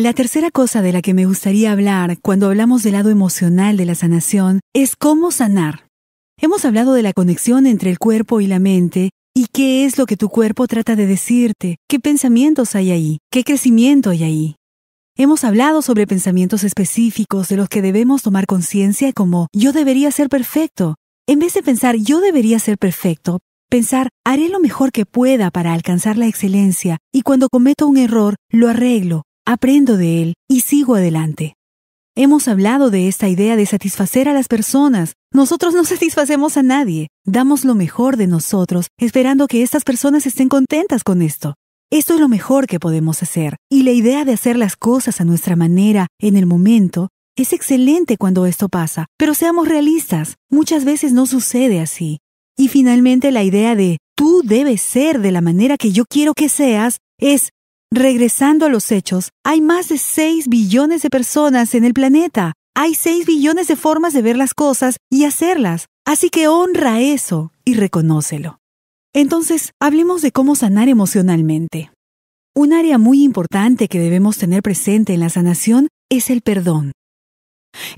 La tercera cosa de la que me gustaría hablar cuando hablamos del lado emocional de la sanación es cómo sanar. Hemos hablado de la conexión entre el cuerpo y la mente y qué es lo que tu cuerpo trata de decirte, qué pensamientos hay ahí, qué crecimiento hay ahí. Hemos hablado sobre pensamientos específicos de los que debemos tomar conciencia como yo debería ser perfecto. En vez de pensar yo debería ser perfecto, pensar haré lo mejor que pueda para alcanzar la excelencia y cuando cometo un error lo arreglo, aprendo de él y sigo adelante. Hemos hablado de esta idea de satisfacer a las personas. Nosotros no satisfacemos a nadie. Damos lo mejor de nosotros, esperando que estas personas estén contentas con esto. Esto es lo mejor que podemos hacer. Y la idea de hacer las cosas a nuestra manera, en el momento, es excelente cuando esto pasa. Pero seamos realistas, muchas veces no sucede así. Y finalmente la idea de tú debes ser de la manera que yo quiero que seas es Regresando a los hechos, hay más de 6 billones de personas en el planeta. Hay 6 billones de formas de ver las cosas y hacerlas. Así que honra eso y reconócelo. Entonces, hablemos de cómo sanar emocionalmente. Un área muy importante que debemos tener presente en la sanación es el perdón.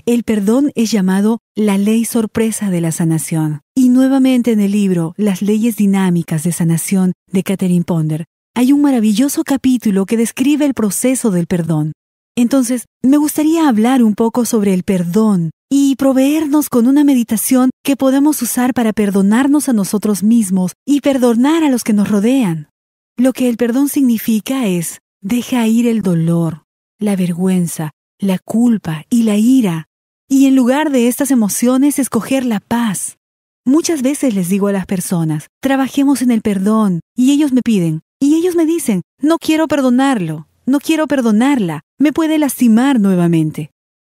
El perdón es llamado la ley sorpresa de la sanación. Y nuevamente en el libro Las leyes dinámicas de sanación de Catherine Ponder hay un maravilloso capítulo que describe el proceso del perdón. Entonces, me gustaría hablar un poco sobre el perdón y proveernos con una meditación que podamos usar para perdonarnos a nosotros mismos y perdonar a los que nos rodean. Lo que el perdón significa es, deja ir el dolor, la vergüenza, la culpa y la ira, y en lugar de estas emociones escoger la paz. Muchas veces les digo a las personas, trabajemos en el perdón, y ellos me piden, y ellos me dicen, no quiero perdonarlo, no quiero perdonarla, me puede lastimar nuevamente.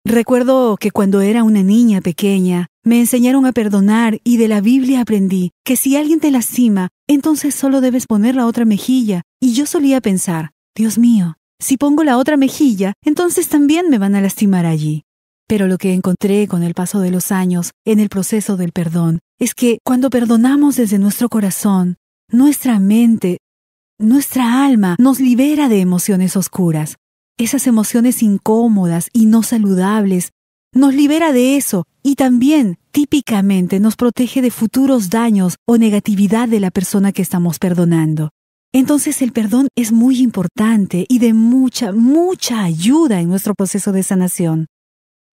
Recuerdo que cuando era una niña pequeña, me enseñaron a perdonar y de la Biblia aprendí que si alguien te lastima, entonces solo debes poner la otra mejilla. Y yo solía pensar, Dios mío, si pongo la otra mejilla, entonces también me van a lastimar allí. Pero lo que encontré con el paso de los años en el proceso del perdón es que cuando perdonamos desde nuestro corazón, nuestra mente nuestra alma nos libera de emociones oscuras, esas emociones incómodas y no saludables. Nos libera de eso y también, típicamente, nos protege de futuros daños o negatividad de la persona que estamos perdonando. Entonces el perdón es muy importante y de mucha, mucha ayuda en nuestro proceso de sanación.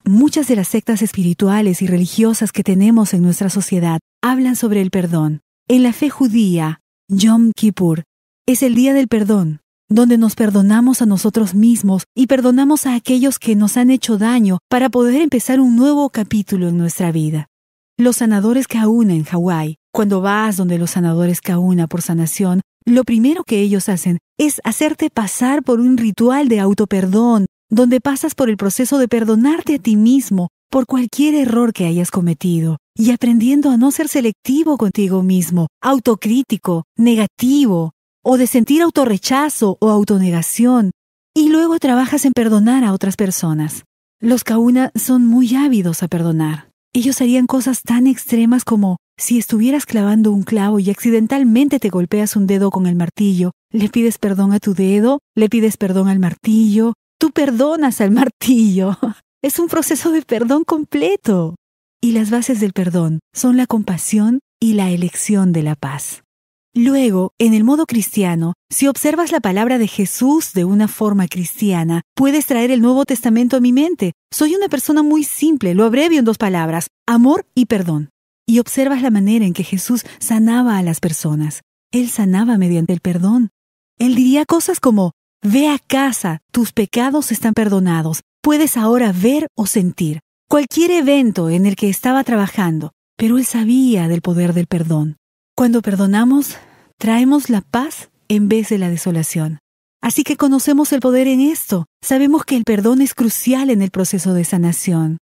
Muchas de las sectas espirituales y religiosas que tenemos en nuestra sociedad hablan sobre el perdón. En la fe judía, Yom Kippur es el día del perdón, donde nos perdonamos a nosotros mismos y perdonamos a aquellos que nos han hecho daño para poder empezar un nuevo capítulo en nuestra vida. Los sanadores Kauna en Hawái, cuando vas donde los sanadores Kauna por sanación, lo primero que ellos hacen es hacerte pasar por un ritual de autoperdón, donde pasas por el proceso de perdonarte a ti mismo por cualquier error que hayas cometido y aprendiendo a no ser selectivo contigo mismo, autocrítico, negativo, o de sentir autorrechazo o autonegación, y luego trabajas en perdonar a otras personas. Los Kauna son muy ávidos a perdonar. Ellos harían cosas tan extremas como si estuvieras clavando un clavo y accidentalmente te golpeas un dedo con el martillo, le pides perdón a tu dedo, le pides perdón al martillo, tú perdonas al martillo. Es un proceso de perdón completo. Y las bases del perdón son la compasión y la elección de la paz. Luego, en el modo cristiano, si observas la palabra de Jesús de una forma cristiana, puedes traer el Nuevo Testamento a mi mente. Soy una persona muy simple, lo abrevio en dos palabras, amor y perdón. Y observas la manera en que Jesús sanaba a las personas. Él sanaba mediante el perdón. Él diría cosas como, ve a casa, tus pecados están perdonados, puedes ahora ver o sentir. Cualquier evento en el que estaba trabajando, pero él sabía del poder del perdón. Cuando perdonamos, traemos la paz en vez de la desolación. Así que conocemos el poder en esto. Sabemos que el perdón es crucial en el proceso de sanación.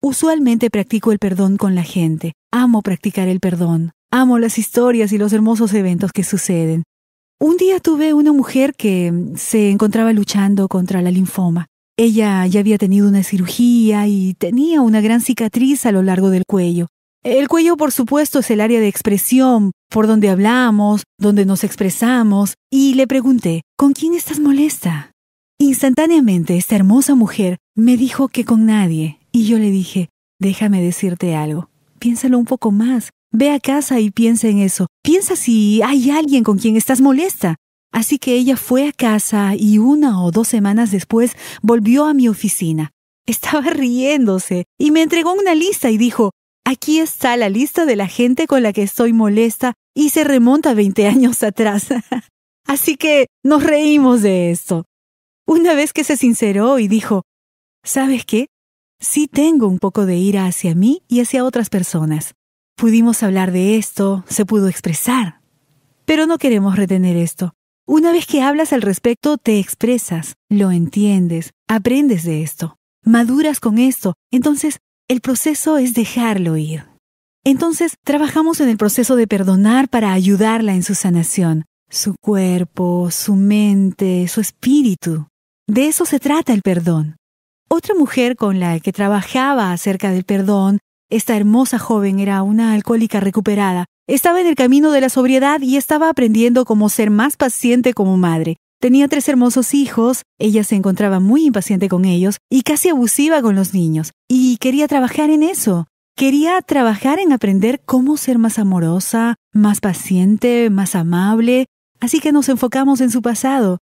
Usualmente practico el perdón con la gente. Amo practicar el perdón. Amo las historias y los hermosos eventos que suceden. Un día tuve una mujer que se encontraba luchando contra la linfoma. Ella ya había tenido una cirugía y tenía una gran cicatriz a lo largo del cuello. El cuello, por supuesto, es el área de expresión, por donde hablamos, donde nos expresamos, y le pregunté, ¿con quién estás molesta? Instantáneamente esta hermosa mujer me dijo que con nadie, y yo le dije, déjame decirte algo, piénsalo un poco más, ve a casa y piensa en eso, piensa si hay alguien con quien estás molesta. Así que ella fue a casa y una o dos semanas después volvió a mi oficina. Estaba riéndose y me entregó una lista y dijo, aquí está la lista de la gente con la que estoy molesta y se remonta 20 años atrás. Así que nos reímos de esto. Una vez que se sinceró y dijo, ¿sabes qué? Sí tengo un poco de ira hacia mí y hacia otras personas. Pudimos hablar de esto, se pudo expresar. Pero no queremos retener esto. Una vez que hablas al respecto, te expresas, lo entiendes, aprendes de esto, maduras con esto, entonces el proceso es dejarlo ir. Entonces, trabajamos en el proceso de perdonar para ayudarla en su sanación, su cuerpo, su mente, su espíritu. De eso se trata el perdón. Otra mujer con la que trabajaba acerca del perdón, esta hermosa joven era una alcohólica recuperada, estaba en el camino de la sobriedad y estaba aprendiendo cómo ser más paciente como madre. Tenía tres hermosos hijos, ella se encontraba muy impaciente con ellos y casi abusiva con los niños, y quería trabajar en eso. Quería trabajar en aprender cómo ser más amorosa, más paciente, más amable, así que nos enfocamos en su pasado.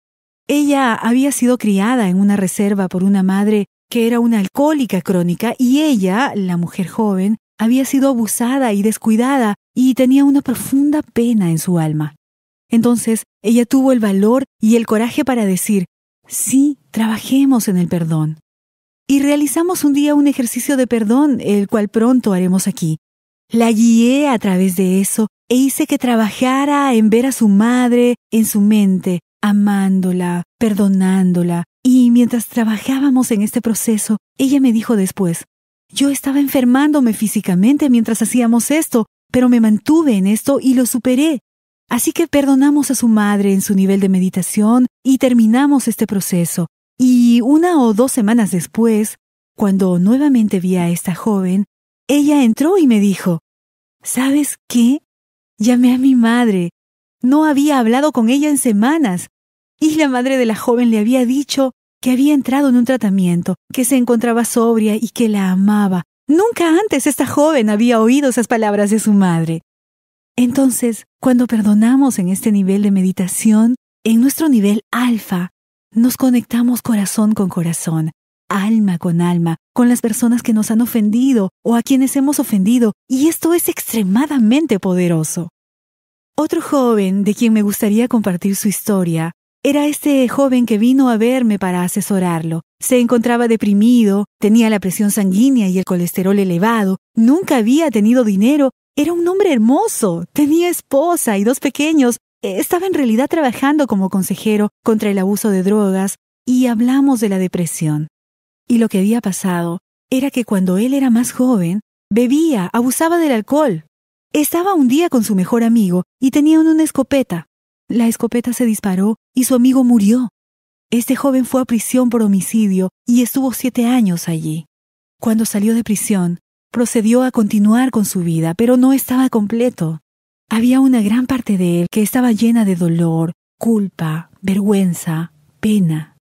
Ella había sido criada en una reserva por una madre que era una alcohólica crónica y ella, la mujer joven, había sido abusada y descuidada y tenía una profunda pena en su alma. Entonces ella tuvo el valor y el coraje para decir, sí, trabajemos en el perdón. Y realizamos un día un ejercicio de perdón, el cual pronto haremos aquí. La guié a través de eso e hice que trabajara en ver a su madre en su mente, amándola, perdonándola, y mientras trabajábamos en este proceso, ella me dijo después, yo estaba enfermándome físicamente mientras hacíamos esto, pero me mantuve en esto y lo superé. Así que perdonamos a su madre en su nivel de meditación y terminamos este proceso. Y una o dos semanas después, cuando nuevamente vi a esta joven, ella entró y me dijo, ¿Sabes qué? Llamé a mi madre no había hablado con ella en semanas. Y la madre de la joven le había dicho que había entrado en un tratamiento, que se encontraba sobria y que la amaba. Nunca antes esta joven había oído esas palabras de su madre. Entonces, cuando perdonamos en este nivel de meditación, en nuestro nivel alfa, nos conectamos corazón con corazón, alma con alma, con las personas que nos han ofendido o a quienes hemos ofendido, y esto es extremadamente poderoso. Otro joven de quien me gustaría compartir su historia era este joven que vino a verme para asesorarlo. Se encontraba deprimido, tenía la presión sanguínea y el colesterol elevado, nunca había tenido dinero, era un hombre hermoso, tenía esposa y dos pequeños, estaba en realidad trabajando como consejero contra el abuso de drogas y hablamos de la depresión. Y lo que había pasado era que cuando él era más joven, bebía, abusaba del alcohol, estaba un día con su mejor amigo y tenían una escopeta. La escopeta se disparó y su amigo murió. Este joven fue a prisión por homicidio y estuvo siete años allí. Cuando salió de prisión, procedió a continuar con su vida, pero no estaba completo. Había una gran parte de él que estaba llena de dolor, culpa, vergüenza, pena.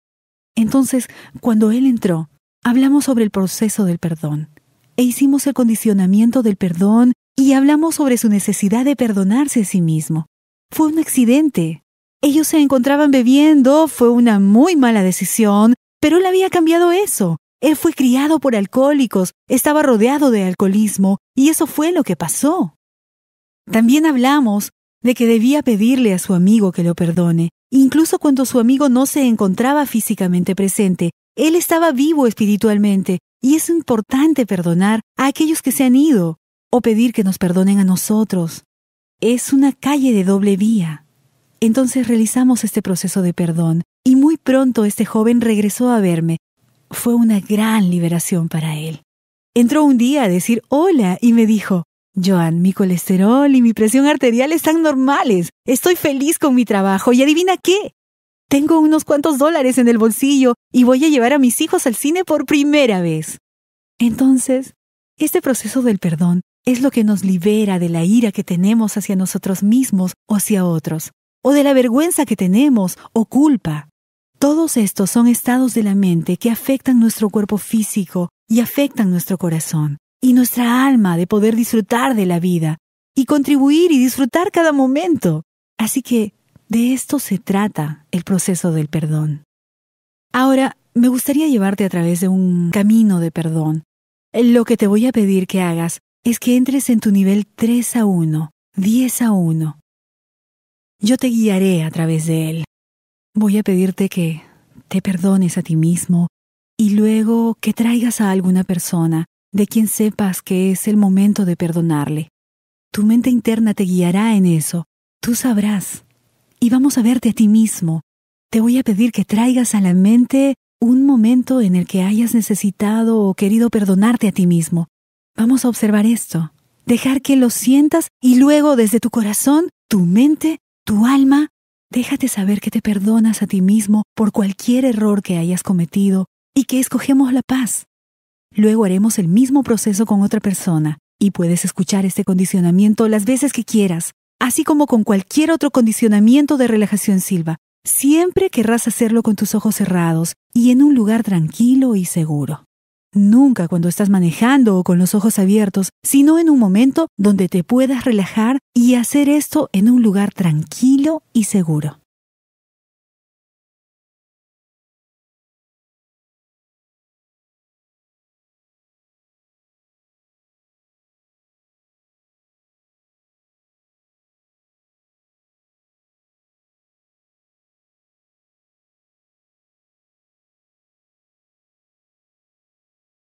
Entonces, cuando él entró, hablamos sobre el proceso del perdón e hicimos el condicionamiento del perdón y hablamos sobre su necesidad de perdonarse a sí mismo. Fue un accidente. Ellos se encontraban bebiendo, fue una muy mala decisión, pero él había cambiado eso. Él fue criado por alcohólicos, estaba rodeado de alcoholismo, y eso fue lo que pasó. También hablamos de que debía pedirle a su amigo que lo perdone, incluso cuando su amigo no se encontraba físicamente presente. Él estaba vivo espiritualmente, y es importante perdonar a aquellos que se han ido, o pedir que nos perdonen a nosotros. Es una calle de doble vía. Entonces realizamos este proceso de perdón y muy pronto este joven regresó a verme. Fue una gran liberación para él. Entró un día a decir hola y me dijo, Joan, mi colesterol y mi presión arterial están normales. Estoy feliz con mi trabajo y adivina qué. Tengo unos cuantos dólares en el bolsillo y voy a llevar a mis hijos al cine por primera vez. Entonces, este proceso del perdón es lo que nos libera de la ira que tenemos hacia nosotros mismos o hacia otros, o de la vergüenza que tenemos o culpa. Todos estos son estados de la mente que afectan nuestro cuerpo físico y afectan nuestro corazón y nuestra alma de poder disfrutar de la vida y contribuir y disfrutar cada momento. Así que de esto se trata el proceso del perdón. Ahora, me gustaría llevarte a través de un camino de perdón. Lo que te voy a pedir que hagas es que entres en tu nivel 3 a 1, 10 a 1. Yo te guiaré a través de él. Voy a pedirte que te perdones a ti mismo y luego que traigas a alguna persona de quien sepas que es el momento de perdonarle. Tu mente interna te guiará en eso. Tú sabrás. Y vamos a verte a ti mismo. Te voy a pedir que traigas a la mente un momento en el que hayas necesitado o querido perdonarte a ti mismo. Vamos a observar esto. Dejar que lo sientas y luego desde tu corazón, tu mente, tu alma, déjate saber que te perdonas a ti mismo por cualquier error que hayas cometido y que escogemos la paz. Luego haremos el mismo proceso con otra persona y puedes escuchar este condicionamiento las veces que quieras, así como con cualquier otro condicionamiento de relajación silva. Siempre querrás hacerlo con tus ojos cerrados y en un lugar tranquilo y seguro. Nunca cuando estás manejando o con los ojos abiertos, sino en un momento donde te puedas relajar y hacer esto en un lugar tranquilo y seguro.